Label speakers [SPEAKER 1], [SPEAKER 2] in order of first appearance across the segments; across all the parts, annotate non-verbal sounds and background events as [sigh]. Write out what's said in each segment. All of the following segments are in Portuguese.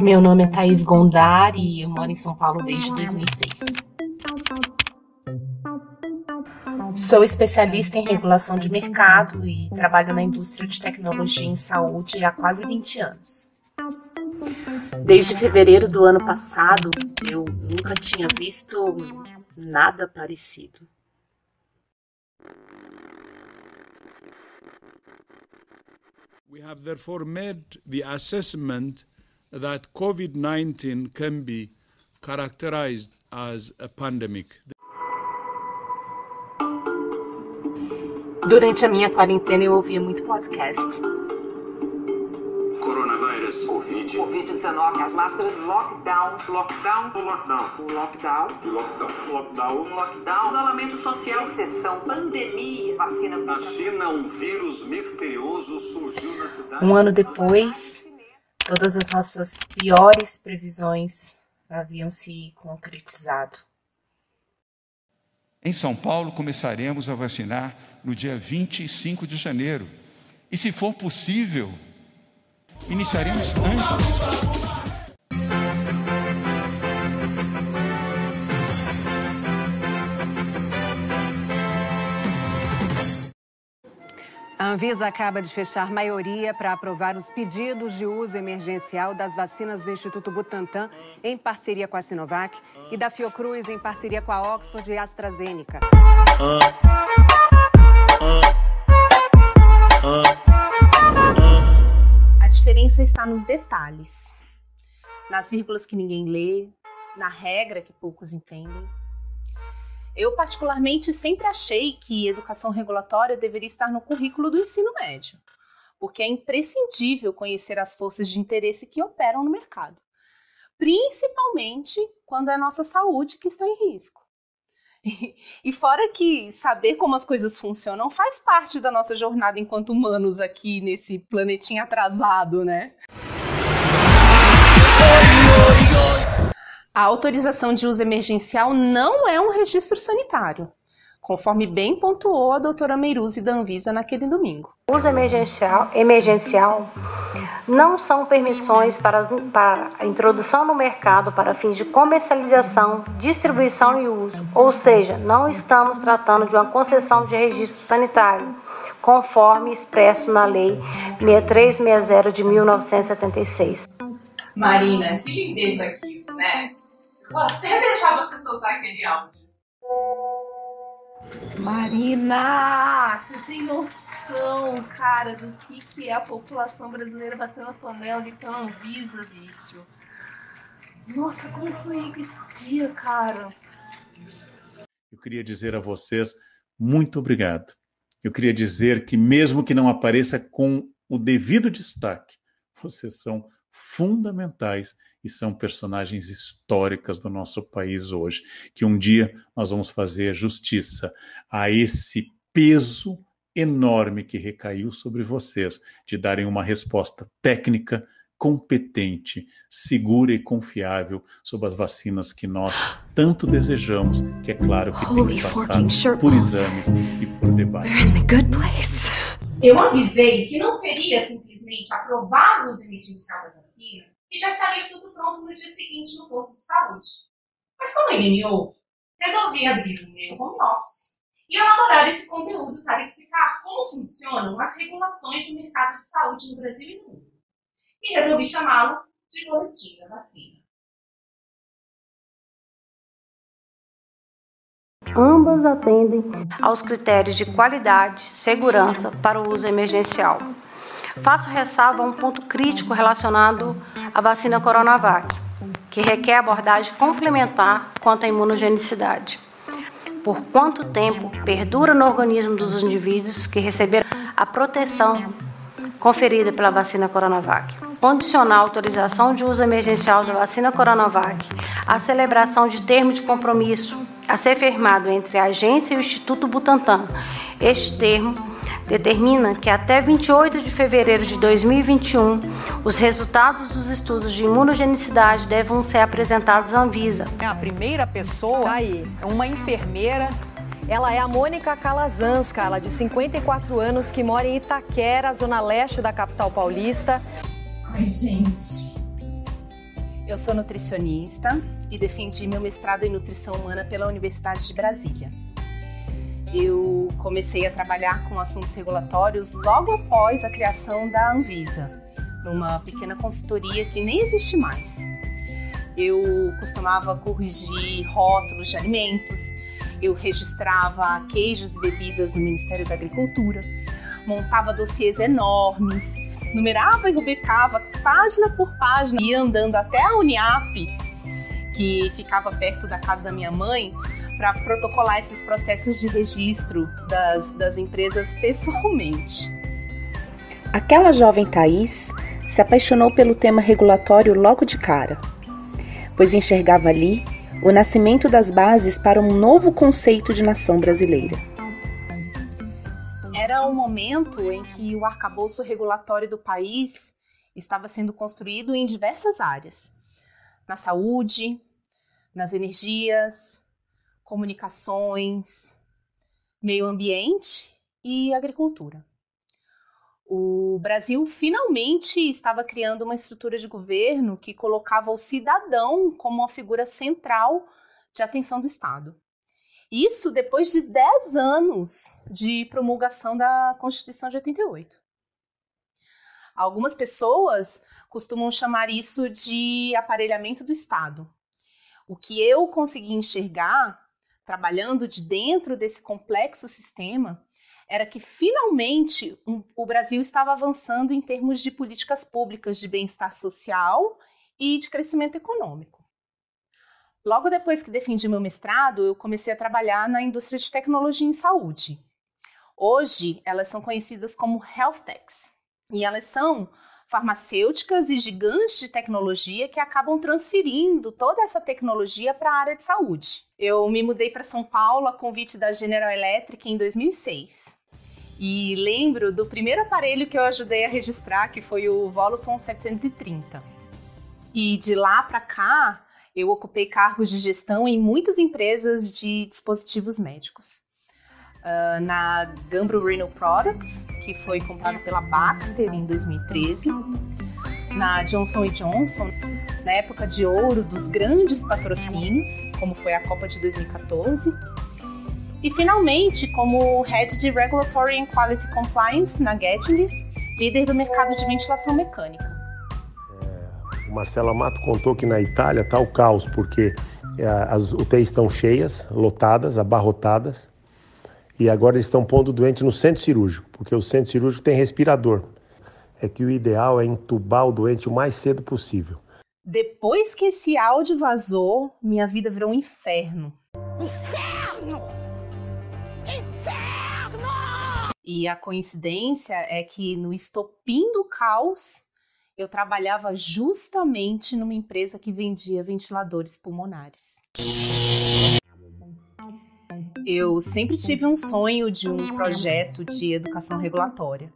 [SPEAKER 1] Meu nome é Thaís Gondar e eu moro em São Paulo desde 2006. Sou especialista em regulação de mercado e trabalho na indústria de tecnologia em saúde há quase 20 anos. Desde fevereiro do ano passado, eu nunca tinha visto nada parecido.
[SPEAKER 2] We have therefore made the assessment that COVID 19 can be characterized as a pandemic.
[SPEAKER 1] Durante a minha quarentena eu ouvia muito podcast.
[SPEAKER 3] Coronavírus, Covid,
[SPEAKER 4] Covid-19, as máscaras, lockdown,
[SPEAKER 3] lockdown, lockdown,
[SPEAKER 4] lockdown,
[SPEAKER 3] lockdown, lockdown,
[SPEAKER 4] lockdown,
[SPEAKER 3] isolamento social,
[SPEAKER 4] recessão, pandemia, vacina.
[SPEAKER 3] Na China, um vírus misterioso surgiu na cidade.
[SPEAKER 1] Um ano depois, todas as nossas piores previsões haviam se concretizado.
[SPEAKER 5] Em São Paulo, começaremos a vacinar no dia 25 de janeiro. E, se for possível, iniciaremos antes.
[SPEAKER 6] A Anvisa acaba de fechar maioria para aprovar os pedidos de uso emergencial das vacinas do Instituto Butantan, em parceria com a Sinovac, e da Fiocruz, em parceria com a Oxford e AstraZeneca.
[SPEAKER 1] A diferença está nos detalhes, nas vírgulas que ninguém lê, na regra que poucos entendem. Eu, particularmente, sempre achei que educação regulatória deveria estar no currículo do ensino médio, porque é imprescindível conhecer as forças de interesse que operam no mercado, principalmente quando é a nossa saúde que está em risco. E fora que saber como as coisas funcionam faz parte da nossa jornada enquanto humanos aqui nesse planetinha atrasado, né? A autorização de uso emergencial não é um registro sanitário, conforme bem pontuou a doutora Meiruzzi da Anvisa naquele domingo.
[SPEAKER 7] Uso emergencial, emergencial não são permissões para, para a introdução no mercado para fins de comercialização, distribuição e uso, ou seja, não estamos tratando de uma concessão de registro sanitário, conforme expresso na Lei 6360 de 1976.
[SPEAKER 8] Marina, que lindeza aqui, né? Vou até deixar você soltar aquele áudio.
[SPEAKER 1] Marina, você tem noção, cara, do que, que é a população brasileira batendo a panela gritando Anvisa, bicho? Nossa, como eu sonhei com esse dia, cara.
[SPEAKER 2] Eu queria dizer a vocês muito obrigado. Eu queria dizer que, mesmo que não apareça com o devido destaque, vocês são fundamentais e são personagens históricas do nosso país hoje, que um dia nós vamos fazer justiça a esse peso enorme que recaiu sobre vocês de darem uma resposta técnica, competente, segura e confiável sobre as vacinas que nós tanto desejamos, que é claro que tem que passar por exames e por debate.
[SPEAKER 8] Eu avisei que não seria simplesmente aprovar o uso emergencial da vacina e já estaria tudo pronto no dia seguinte no posto de saúde. Mas como ninguém me ouve, resolvi abrir o meu home office e elaborar esse conteúdo para explicar como funcionam as regulações do mercado de saúde no Brasil e no mundo. E resolvi chamá-lo de Boletim da Vacina.
[SPEAKER 7] Ambas atendem aos critérios de qualidade, segurança para o uso emergencial. Faço ressalva a um ponto crítico relacionado à vacina Coronavac, que requer abordagem complementar quanto à imunogenicidade. Por quanto tempo perdura no organismo dos indivíduos que receberam a proteção conferida pela vacina Coronavac? Condicionar a autorização de uso emergencial da vacina Coronavac à celebração de termo de compromisso a ser firmado entre a agência e o Instituto Butantan. Este termo determina que até 28 de fevereiro de 2021 os resultados dos estudos de imunogenicidade devem ser apresentados à Anvisa.
[SPEAKER 6] A primeira pessoa aí, uma enfermeira. Ela é a Mônica Calazanska, ela de 54 anos, que mora em Itaquera, zona leste da capital paulista.
[SPEAKER 8] Ai, gente, Eu sou nutricionista e defendi meu mestrado em nutrição humana pela Universidade de Brasília. Eu comecei a trabalhar com assuntos regulatórios logo após a criação da Anvisa, numa pequena consultoria que nem existe mais. Eu costumava corrigir rótulos de alimentos, eu registrava queijos e bebidas no Ministério da Agricultura, montava dossiês enormes, numerava e rubricava página por página, ia andando até a Uniap, que ficava perto da casa da minha mãe, para protocolar esses processos de registro das, das empresas pessoalmente.
[SPEAKER 1] Aquela jovem Thaís se apaixonou pelo tema regulatório logo de cara, pois enxergava ali o nascimento das bases para um novo conceito de nação brasileira.
[SPEAKER 8] Era o um momento em que o arcabouço regulatório do país estava sendo construído em diversas áreas: na saúde, nas energias, comunicações, meio ambiente e agricultura. O Brasil finalmente estava criando uma estrutura de governo que colocava o cidadão como uma figura central de atenção do Estado. Isso depois de 10 anos de promulgação da Constituição de 88. Algumas pessoas costumam chamar isso de aparelhamento do Estado. O que eu consegui enxergar, trabalhando de dentro desse complexo sistema, era que finalmente um, o Brasil estava avançando em termos de políticas públicas de bem-estar social e de crescimento econômico. Logo depois que defendi meu mestrado, eu comecei a trabalhar na indústria de tecnologia em saúde. Hoje, elas são conhecidas como health techs, e elas são farmacêuticas e gigantes de tecnologia que acabam transferindo toda essa tecnologia para a área de saúde. Eu me mudei para São Paulo a convite da General Electric em 2006. E lembro do primeiro aparelho que eu ajudei a registrar, que foi o Voluson 730. E de lá para cá, eu ocupei cargos de gestão em muitas empresas de dispositivos médicos. Uh, na Gambro Renal Products, que foi comprada pela Baxter em 2013, na Johnson Johnson, na época de ouro dos grandes patrocínios, como foi a Copa de 2014, e finalmente, como Head de Regulatory and Quality Compliance na Getinge, líder do mercado de ventilação mecânica.
[SPEAKER 9] É, o Marcelo Amato contou que na Itália está o caos, porque é, as UTIs estão cheias, lotadas, abarrotadas, e agora eles estão pondo o doente no centro cirúrgico, porque o centro cirúrgico tem respirador. É que o ideal é entubar o doente o mais cedo possível.
[SPEAKER 8] Depois que esse áudio vazou, minha vida virou um inferno. Inferno! E a coincidência é que no estopim do caos, eu trabalhava justamente numa empresa que vendia ventiladores pulmonares. Eu sempre tive um sonho de um projeto de educação regulatória.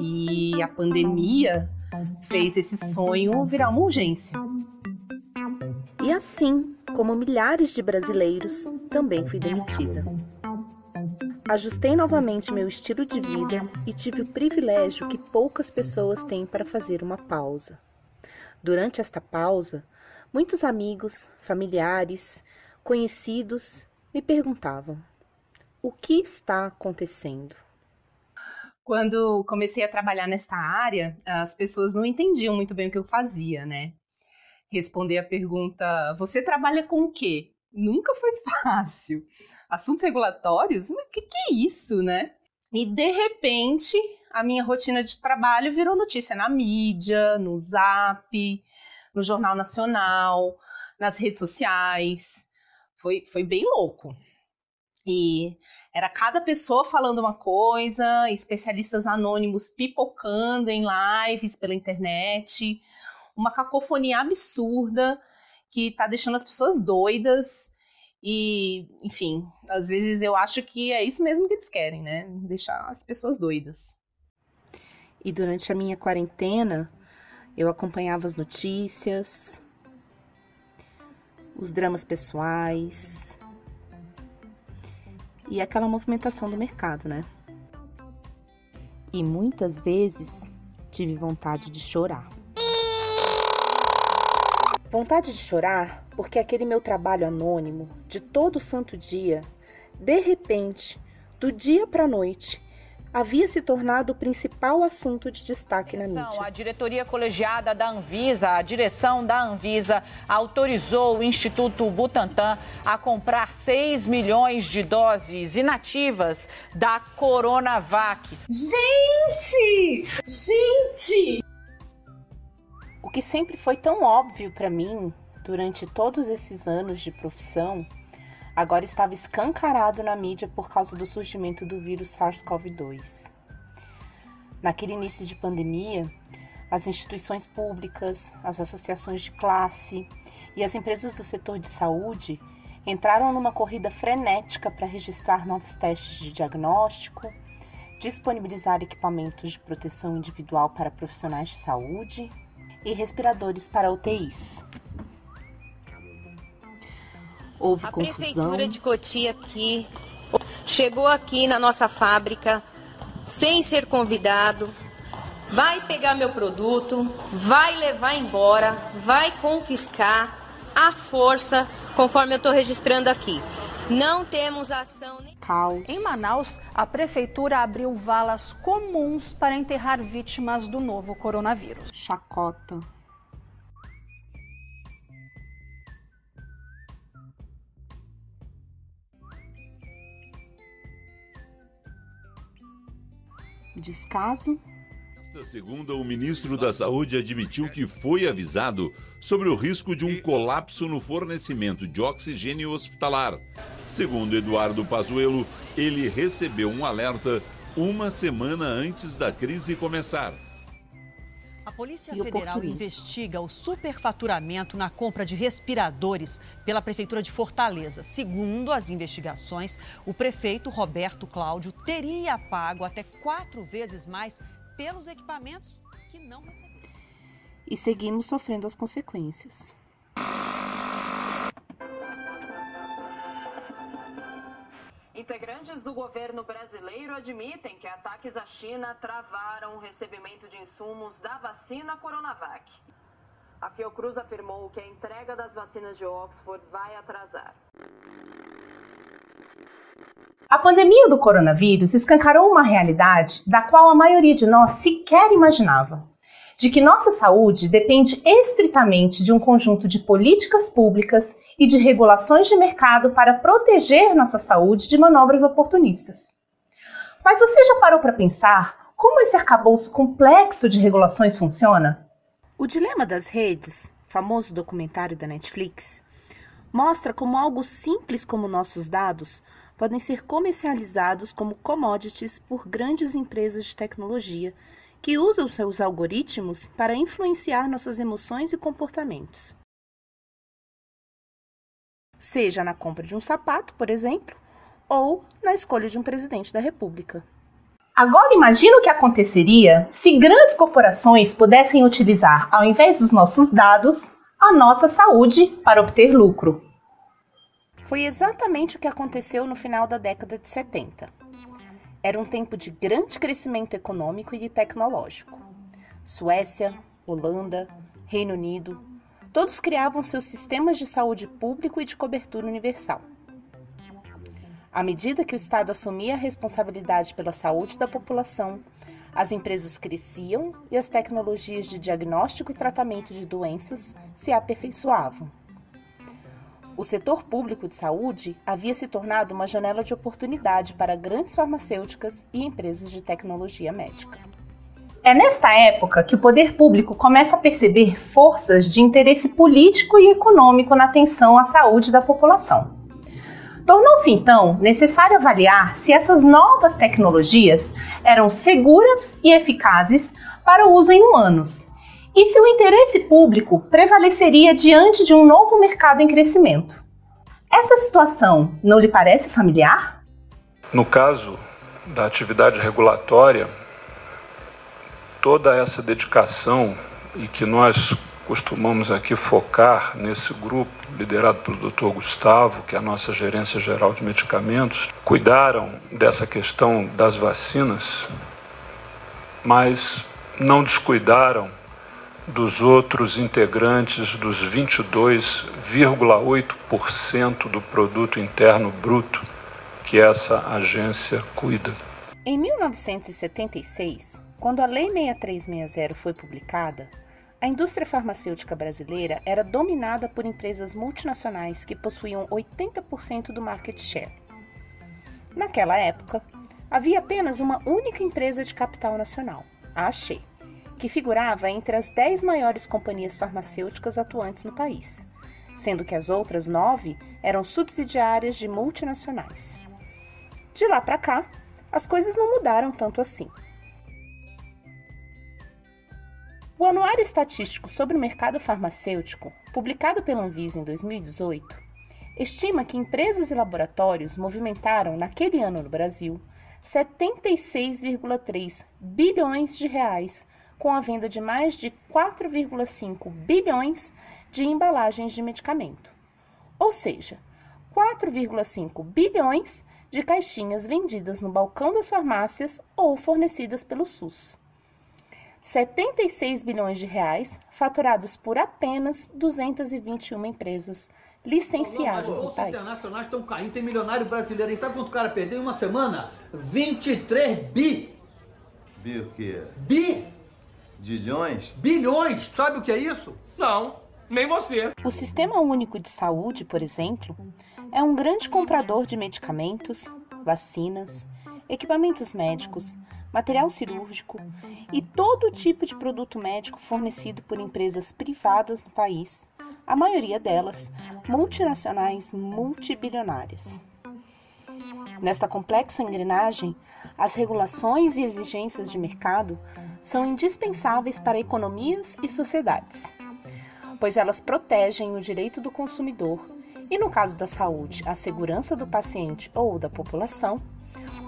[SPEAKER 8] E a pandemia fez esse sonho virar uma urgência.
[SPEAKER 1] E assim, como milhares de brasileiros, também fui demitida. Ajustei novamente meu estilo de vida e tive o privilégio que poucas pessoas têm para fazer uma pausa. Durante esta pausa, muitos amigos, familiares, conhecidos me perguntavam: o que está acontecendo?
[SPEAKER 8] Quando comecei a trabalhar nesta área, as pessoas não entendiam muito bem o que eu fazia, né? Responder a pergunta: você trabalha com o quê? nunca foi [laughs] fácil. Assuntos regulatórios? O que, que é isso, né? E de repente, a minha rotina de trabalho virou notícia na mídia, no Zap, no Jornal Nacional, nas redes sociais. Foi, foi bem louco. E era cada pessoa falando uma coisa, especialistas anônimos pipocando em lives pela internet, uma cacofonia absurda que tá deixando as pessoas doidas. E, enfim, às vezes eu acho que é isso mesmo que eles querem, né? Deixar as pessoas doidas.
[SPEAKER 1] E durante a minha quarentena, eu acompanhava as notícias, os dramas pessoais e aquela movimentação do mercado, né? E muitas vezes tive vontade de chorar. Vontade de chorar porque aquele meu trabalho anônimo de todo santo dia, de repente, do dia para noite, havia se tornado o principal assunto de destaque na mídia.
[SPEAKER 10] A diretoria colegiada da Anvisa, a direção da Anvisa, autorizou o Instituto Butantan a comprar 6 milhões de doses inativas da Coronavac.
[SPEAKER 11] Gente! Gente!
[SPEAKER 1] O que sempre foi tão óbvio para mim durante todos esses anos de profissão agora estava escancarado na mídia por causa do surgimento do vírus SARS-CoV-2. Naquele início de pandemia, as instituições públicas, as associações de classe e as empresas do setor de saúde entraram numa corrida frenética para registrar novos testes de diagnóstico, disponibilizar equipamentos de proteção individual para profissionais de saúde e respiradores para UTIs houve
[SPEAKER 12] a
[SPEAKER 1] confusão.
[SPEAKER 12] A prefeitura de Cotia aqui chegou aqui na nossa fábrica sem ser convidado, vai pegar meu produto, vai levar embora, vai confiscar à força, conforme eu estou registrando aqui. Não temos ação nem.
[SPEAKER 1] Caos.
[SPEAKER 13] Em Manaus, a prefeitura abriu valas comuns para enterrar vítimas do novo coronavírus.
[SPEAKER 1] Chacota. Descaso.
[SPEAKER 14] Nesta segunda, o ministro da Saúde admitiu que foi avisado sobre o risco de um colapso no fornecimento de oxigênio hospitalar. Segundo Eduardo Pazuello, ele recebeu um alerta uma semana antes da crise começar.
[SPEAKER 6] A Polícia Federal investiga o superfaturamento na compra de respiradores pela Prefeitura de Fortaleza. Segundo as investigações, o prefeito Roberto Cláudio teria pago até quatro vezes mais pelos equipamentos que não recebeu.
[SPEAKER 1] E seguimos sofrendo as consequências.
[SPEAKER 15] Integrantes do governo brasileiro admitem que ataques à China travaram o recebimento de insumos da vacina Coronavac. A Fiocruz afirmou que a entrega das vacinas de Oxford vai atrasar.
[SPEAKER 8] A pandemia do coronavírus escancarou uma realidade da qual a maioria de nós sequer imaginava de que nossa saúde depende estritamente de um conjunto de políticas públicas e de regulações de mercado para proteger nossa saúde de manobras oportunistas. Mas você já parou para pensar como esse arcabouço complexo de regulações funciona?
[SPEAKER 1] O Dilema das Redes, famoso documentário da Netflix, mostra como algo simples como nossos dados podem ser comercializados como commodities por grandes empresas de tecnologia que usam seus algoritmos para influenciar nossas emoções e comportamentos. Seja na compra de um sapato, por exemplo, ou na escolha de um presidente da República.
[SPEAKER 8] Agora imagine o que aconteceria se grandes corporações pudessem utilizar, ao invés dos nossos dados, a nossa saúde para obter lucro.
[SPEAKER 1] Foi exatamente o que aconteceu no final da década de 70. Era um tempo de grande crescimento econômico e tecnológico. Suécia, Holanda, Reino Unido, todos criavam seus sistemas de saúde público e de cobertura universal. À medida que o Estado assumia a responsabilidade pela saúde da população, as empresas cresciam e as tecnologias de diagnóstico e tratamento de doenças se aperfeiçoavam o setor público de saúde havia se tornado uma janela de oportunidade para grandes farmacêuticas e empresas de tecnologia médica.
[SPEAKER 8] É nesta época que o poder público começa a perceber forças de interesse político e econômico na atenção à saúde da população. Tornou-se então necessário avaliar se essas novas tecnologias eram seguras e eficazes para o uso em humanos e se o interesse público prevaleceria diante de um novo mercado em crescimento. Essa situação não lhe parece familiar?
[SPEAKER 16] No caso da atividade regulatória, toda essa dedicação e que nós costumamos aqui focar nesse grupo liderado pelo Dr. Gustavo, que é a nossa gerência geral de medicamentos, cuidaram dessa questão das vacinas, mas não descuidaram dos outros integrantes dos 22,8% do produto interno bruto que essa agência cuida.
[SPEAKER 1] Em 1976, quando a Lei 6360 foi publicada, a indústria farmacêutica brasileira era dominada por empresas multinacionais que possuíam 80% do market share. Naquela época, havia apenas uma única empresa de capital nacional, a Axê, que figurava entre as 10 maiores companhias farmacêuticas atuantes no país, sendo que as outras nove eram subsidiárias de multinacionais. De lá para cá, as coisas não mudaram tanto assim. O Anuário Estatístico sobre o Mercado Farmacêutico, publicado pela Anvisa em 2018, estima que empresas e laboratórios movimentaram naquele ano no Brasil 76,3 bilhões de reais com a venda de mais de 4,5 bilhões de embalagens de medicamento. Ou seja, 4,5 bilhões de caixinhas vendidas no balcão das farmácias ou fornecidas pelo SUS. 76 bilhões de reais faturados por apenas 221 empresas licenciadas no país. Os
[SPEAKER 17] internacionais estão caindo, tem milionário brasileiro. E sabe quanto o cara perdeu em uma semana? 23 bi.
[SPEAKER 18] Bi o quê?
[SPEAKER 17] Bi.
[SPEAKER 18] Dilhões?
[SPEAKER 17] Bilhões. Sabe o que é isso?
[SPEAKER 19] Não, nem você.
[SPEAKER 1] O Sistema Único de Saúde, por exemplo, é um grande comprador de medicamentos, vacinas, equipamentos médicos, material cirúrgico e todo tipo de produto médico fornecido por empresas privadas no país, a maioria delas multinacionais multibilionárias. Nesta complexa engrenagem, as regulações e exigências de mercado são indispensáveis para economias e sociedades, pois elas protegem o direito do consumidor e, no caso da saúde, a segurança do paciente ou da população,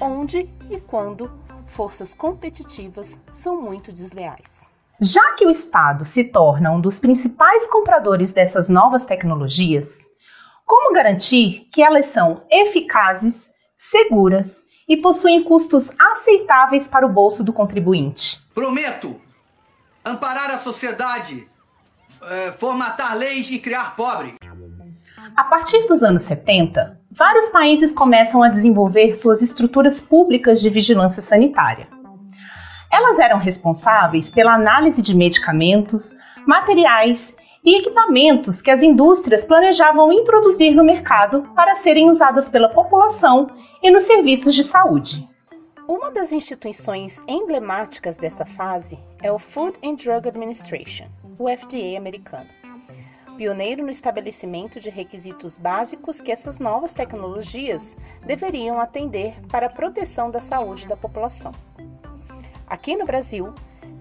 [SPEAKER 1] onde e quando forças competitivas são muito desleais.
[SPEAKER 8] Já que o Estado se torna um dos principais compradores dessas novas tecnologias, como garantir que elas são eficazes, seguras e possuem custos aceitáveis para o bolso do contribuinte?
[SPEAKER 17] Prometo amparar a sociedade, é, formatar leis e criar pobre.
[SPEAKER 8] A partir dos anos 70, vários países começam a desenvolver suas estruturas públicas de vigilância sanitária. Elas eram responsáveis pela análise de medicamentos, materiais e equipamentos que as indústrias planejavam introduzir no mercado para serem usadas pela população e nos serviços de saúde.
[SPEAKER 1] Uma das instituições emblemáticas dessa fase é o Food and Drug Administration, o FDA americano pioneiro no estabelecimento de requisitos básicos que essas novas tecnologias deveriam atender para a proteção da saúde da população. Aqui no Brasil,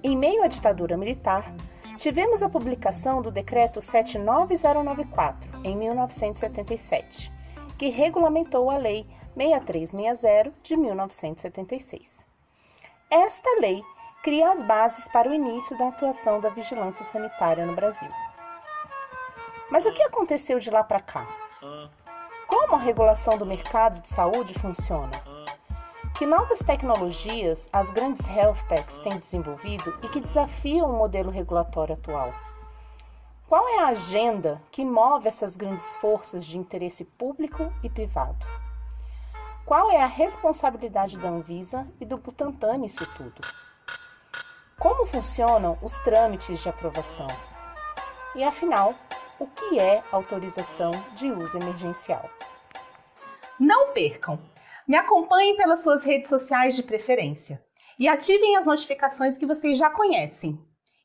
[SPEAKER 1] em meio à ditadura militar, tivemos a publicação do Decreto 79094, em 1977, que regulamentou a Lei 6360 de 1976. Esta lei cria as bases para o início da atuação da vigilância sanitária no Brasil. Mas o que aconteceu de lá para cá? Como a regulação do mercado de saúde funciona? Que novas tecnologias as grandes health techs têm desenvolvido e que desafiam o modelo regulatório atual? Qual é a agenda que move essas grandes forças de interesse público e privado? Qual é a responsabilidade da Anvisa e do Butantan nisso tudo? Como funcionam os trâmites de aprovação? E afinal, o que é autorização de uso emergencial.
[SPEAKER 8] Não percam! Me acompanhem pelas suas redes sociais de preferência e ativem as notificações que vocês já conhecem.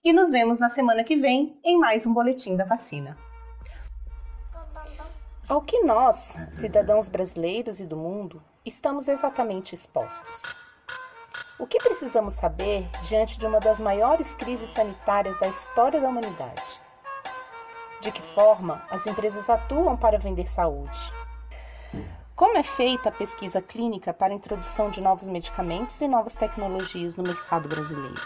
[SPEAKER 8] E nos vemos na semana que vem em mais um Boletim da Vacina.
[SPEAKER 1] Ao que nós, cidadãos brasileiros e do mundo, estamos exatamente expostos? O que precisamos saber diante de uma das maiores crises sanitárias da história da humanidade? De que forma as empresas atuam para vender saúde? Como é feita a pesquisa clínica para a introdução de novos medicamentos e novas tecnologias no mercado brasileiro?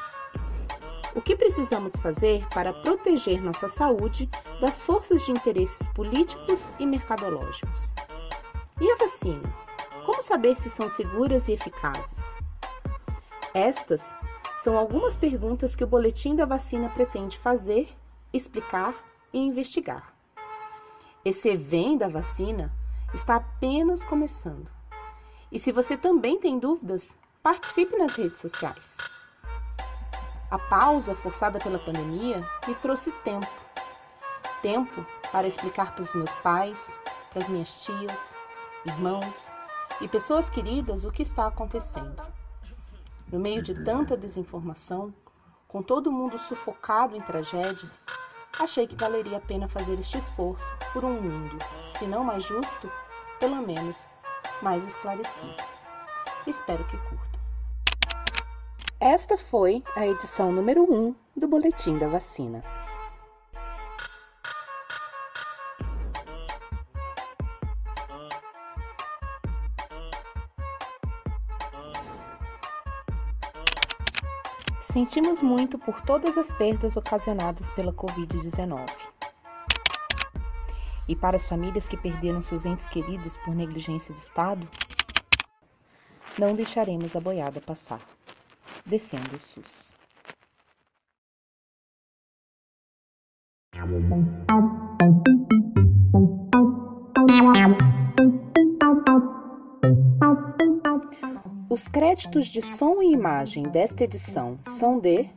[SPEAKER 1] O que precisamos fazer para proteger nossa saúde das forças de interesses políticos e mercadológicos? E a vacina? Como saber se são seguras e eficazes? Estas São algumas perguntas que o boletim da vacina pretende fazer, explicar e investigar. Esse evento da vacina está apenas começando. E se você também tem dúvidas, participe nas redes sociais. A pausa forçada pela pandemia me trouxe tempo. Tempo para explicar para os meus pais, para as minhas tias, irmãos e pessoas queridas o que está acontecendo. No meio de tanta desinformação, com todo mundo sufocado em tragédias, achei que valeria a pena fazer este esforço por um mundo, se não mais justo, pelo menos mais esclarecido. Espero que curtam. Esta foi a edição número 1 do Boletim da Vacina. Sentimos muito por todas as perdas ocasionadas pela Covid-19. E para as famílias que perderam seus entes queridos por negligência do Estado, não deixaremos a boiada passar. Defenda o SUS. Os créditos de som e imagem desta edição são de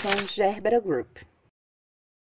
[SPEAKER 1] Produção Gerbera Group.